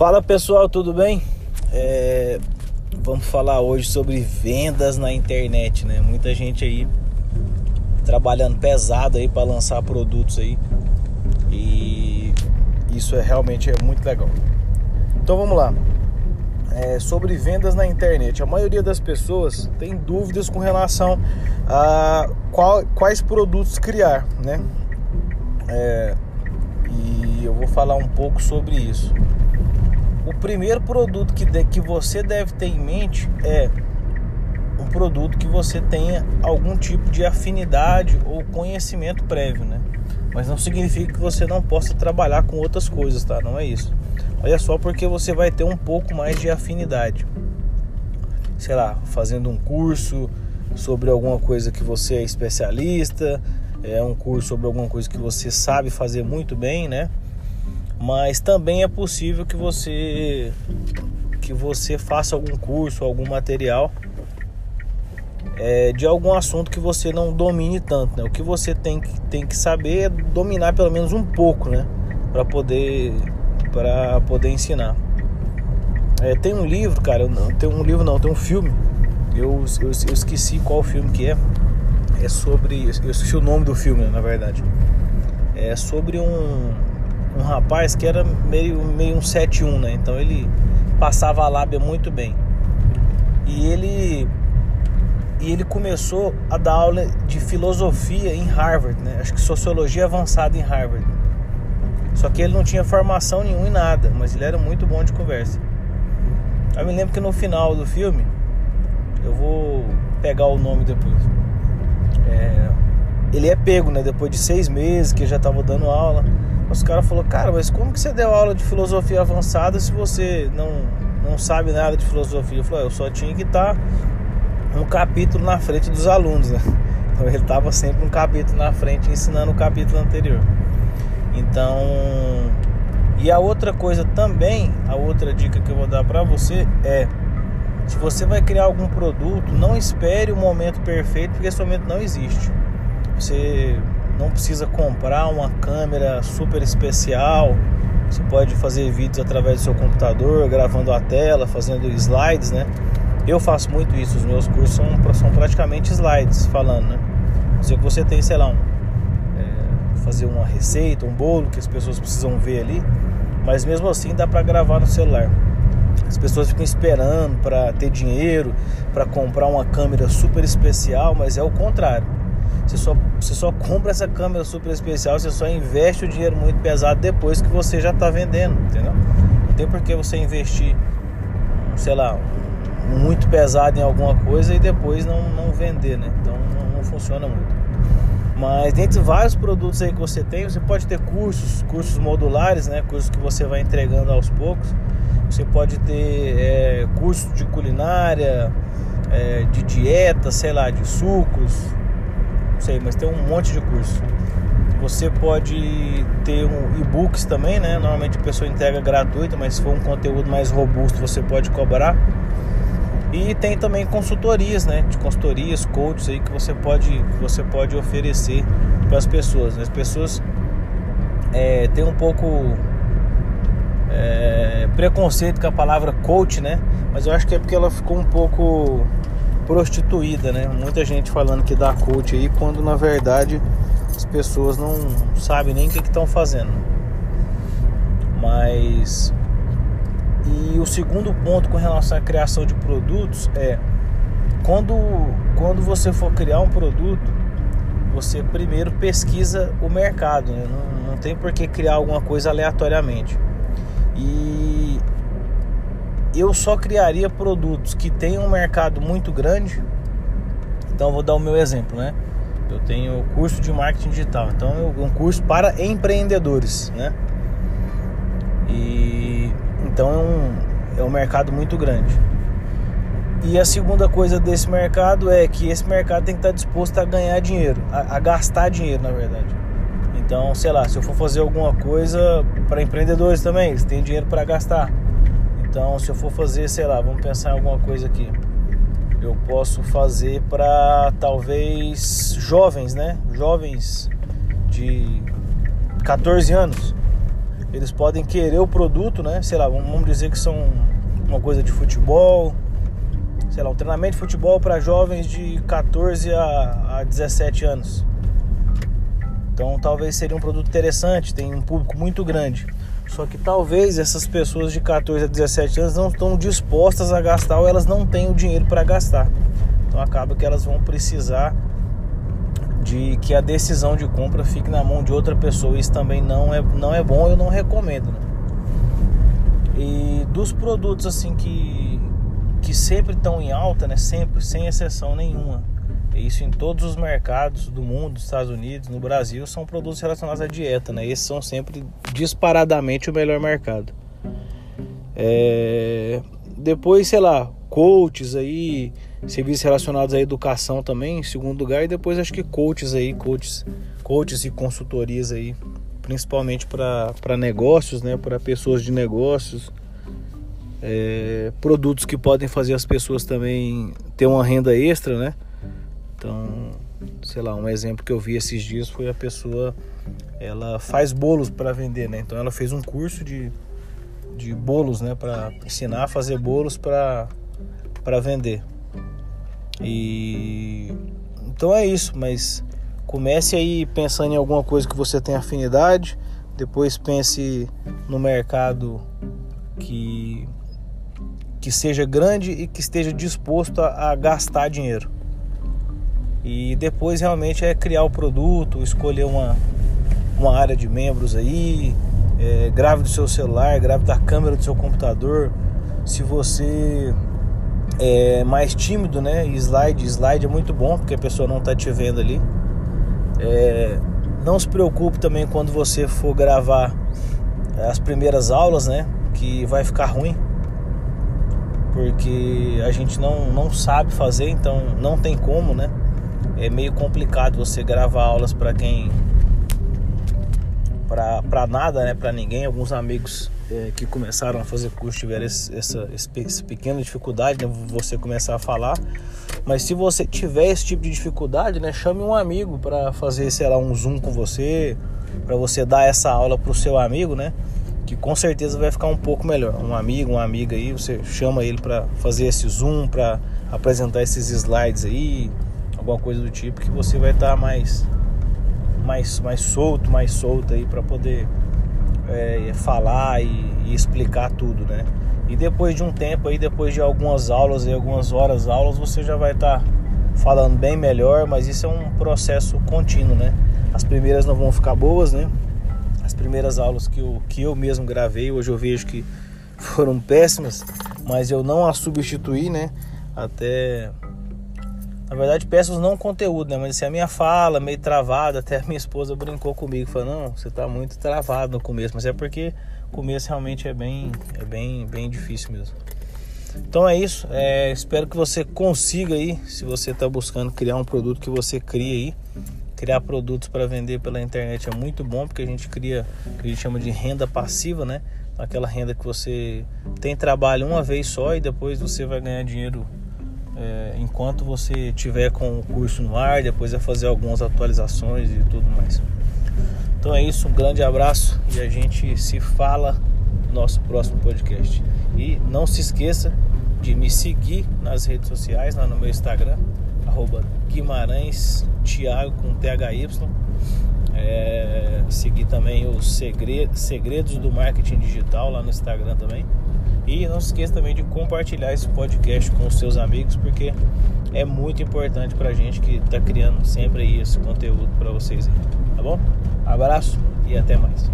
Fala pessoal, tudo bem? É, vamos falar hoje sobre vendas na internet, né? Muita gente aí trabalhando pesado aí para lançar produtos aí e isso é realmente é muito legal. Então vamos lá. É, sobre vendas na internet, a maioria das pessoas tem dúvidas com relação a qual, quais produtos criar, né? É, e eu vou falar um pouco sobre isso. O primeiro produto que, de, que você deve ter em mente é um produto que você tenha algum tipo de afinidade ou conhecimento prévio, né? Mas não significa que você não possa trabalhar com outras coisas, tá? Não é isso. Olha só porque você vai ter um pouco mais de afinidade. Sei lá, fazendo um curso sobre alguma coisa que você é especialista, é um curso sobre alguma coisa que você sabe fazer muito bem, né? Mas também é possível que você que você faça algum curso, algum material é, de algum assunto que você não domine tanto, né? O que você tem que, tem que saber é dominar pelo menos um pouco, né? Para poder para poder ensinar. É, tem um livro, cara, não tem um livro não, tem um filme. Eu, eu, eu esqueci qual filme que é é sobre. Eu esqueci o nome do filme, na verdade. É sobre um, um rapaz que era meio, meio um 7-1, né? Então ele passava a lábia muito bem. E ele. E ele começou a dar aula de filosofia em Harvard, né? Acho que sociologia avançada em Harvard. Só que ele não tinha formação nenhuma em nada, mas ele era muito bom de conversa. Eu me lembro que no final do filme, eu vou pegar o nome depois é, ele é pego, né? Depois de seis meses que já estava dando aula. Os caras falaram, cara, mas como que você deu aula de filosofia avançada se você não, não sabe nada de filosofia? Eu falei, eu só tinha que estar tá um capítulo na frente dos alunos, né? Então ele estava sempre um capítulo na frente ensinando o capítulo anterior. Então, e a outra coisa também, a outra dica que eu vou dar para você é se você vai criar algum produto, não espere o momento perfeito, porque esse momento não existe. Você não precisa comprar uma câmera super especial. Você pode fazer vídeos através do seu computador, gravando a tela, fazendo slides, né? Eu faço muito isso, os meus cursos são, são praticamente slides falando, né? Se você tem, sei lá, um, é, fazer uma receita, um bolo que as pessoas precisam ver ali, mas mesmo assim dá para gravar no celular. As pessoas ficam esperando para ter dinheiro, para comprar uma câmera super especial, mas é o contrário. Você só, você só compra essa câmera super especial, você só investe o dinheiro muito pesado depois que você já está vendendo, entendeu? Não tem por que você investir, sei lá, muito pesado em alguma coisa e depois não, não vender, né? Então não, não funciona muito. Mas dentre vários produtos aí que você tem, você pode ter cursos, cursos modulares, né? Cursos que você vai entregando aos poucos. Você pode ter é, curso de culinária, é, de dieta, sei lá, de sucos, sei, mas tem um monte de curso. Você pode ter um e-books também, né? Normalmente a pessoa entrega gratuito, mas se for um conteúdo mais robusto, você pode cobrar. E tem também consultorias, né? De consultorias, coaches aí que você pode, você pode oferecer para as pessoas. Né? As pessoas é, têm um pouco é, preconceito com a palavra coach, né? Mas eu acho que é porque ela ficou um pouco prostituída, né? Muita gente falando que dá coach aí, quando na verdade as pessoas não sabem nem o que estão fazendo. Mas e o segundo ponto com relação à criação de produtos é quando, quando você for criar um produto, você primeiro pesquisa o mercado, né? não, não tem por que criar alguma coisa aleatoriamente. E eu só criaria produtos que tenham um mercado muito grande. Então vou dar o meu exemplo, né? Eu tenho curso de marketing digital, então é um curso para empreendedores, né? E então é um, é um mercado muito grande. E a segunda coisa desse mercado é que esse mercado tem que estar disposto a ganhar dinheiro, a, a gastar dinheiro, na verdade. Então, sei lá, se eu for fazer alguma coisa para empreendedores também, eles têm dinheiro para gastar. Então, se eu for fazer, sei lá, vamos pensar em alguma coisa aqui. Eu posso fazer para talvez jovens, né? Jovens de 14 anos. eles podem querer o produto, né? Sei lá, vamos dizer que são uma coisa de futebol, sei lá, um treinamento de futebol para jovens de 14 a, a 17 anos. Então talvez seria um produto interessante, tem um público muito grande. Só que talvez essas pessoas de 14 a 17 anos não estão dispostas a gastar ou elas não têm o dinheiro para gastar. Então acaba que elas vão precisar de que a decisão de compra fique na mão de outra pessoa. Isso também não é, não é bom, eu não recomendo. Né? E dos produtos assim que, que sempre estão em alta, né? Sempre, sem exceção nenhuma. Isso em todos os mercados do mundo, dos Estados Unidos, no Brasil, são produtos relacionados à dieta, né? Esses são sempre disparadamente o melhor mercado. É... Depois, sei lá, coaches aí, serviços relacionados à educação também, em segundo lugar, e depois acho que coaches aí, coaches, coaches e consultorias aí, principalmente para negócios, né? Para pessoas de negócios. É... produtos que podem fazer as pessoas também ter uma renda extra, né? Então, sei lá, um exemplo que eu vi esses dias foi a pessoa, ela faz bolos para vender, né? Então ela fez um curso de, de bolos, né? Para ensinar a fazer bolos para para vender. E então é isso, mas comece aí pensando em alguma coisa que você tem afinidade, depois pense no mercado que que seja grande e que esteja disposto a, a gastar dinheiro. E depois realmente é criar o produto, escolher uma, uma área de membros aí, é, grave do seu celular, grave da câmera do seu computador. Se você é mais tímido, né? Slide, slide é muito bom porque a pessoa não está te vendo ali. É, não se preocupe também quando você for gravar as primeiras aulas, né? Que vai ficar ruim, porque a gente não, não sabe fazer, então não tem como, né? É meio complicado você gravar aulas para quem para nada, né, para ninguém. Alguns amigos é, que começaram a fazer curso tiveram esse, essa, essa pequena dificuldade, né, você começar a falar. Mas se você tiver esse tipo de dificuldade, né, chame um amigo para fazer, sei lá, um zoom com você, para você dar essa aula pro seu amigo, né? Que com certeza vai ficar um pouco melhor. Um amigo, uma amiga aí, você chama ele para fazer esse zoom, para apresentar esses slides aí, alguma coisa do tipo que você vai estar tá mais mais mais solto, mais solto aí para poder é, falar e, e, explicar tudo, né? E depois de um tempo aí, depois de algumas aulas e algumas horas aulas, você já vai estar tá falando bem melhor, mas isso é um processo contínuo, né? As primeiras não vão ficar boas, né? As primeiras aulas que eu, que eu mesmo gravei, hoje eu vejo que foram péssimas, mas eu não as substituí, né? Até na verdade, peço não conteúdo, né? Mas assim, a minha fala meio travada, até a minha esposa brincou comigo, falou, não, você tá muito travado no começo, mas é porque o começo realmente é bem, é bem, bem difícil mesmo. Então é isso, é, espero que você consiga aí, se você está buscando criar um produto que você cria aí, criar produtos para vender pela internet é muito bom, porque a gente cria o que a gente chama de renda passiva, né? Aquela renda que você tem trabalho uma vez só e depois você vai ganhar dinheiro é, enquanto você tiver com o curso no ar, depois vai fazer algumas atualizações e tudo mais. Então é isso, um grande abraço e a gente se fala no nosso próximo podcast. E não se esqueça de me seguir nas redes sociais, lá no meu Instagram, arroba Guimarães Thiago com THY. É, seguir também os segredos, do marketing digital lá no Instagram também. E não se esqueça também de compartilhar esse podcast com os seus amigos, porque é muito importante pra gente que tá criando sempre esse conteúdo para vocês aí, tá bom? Abraço e até mais.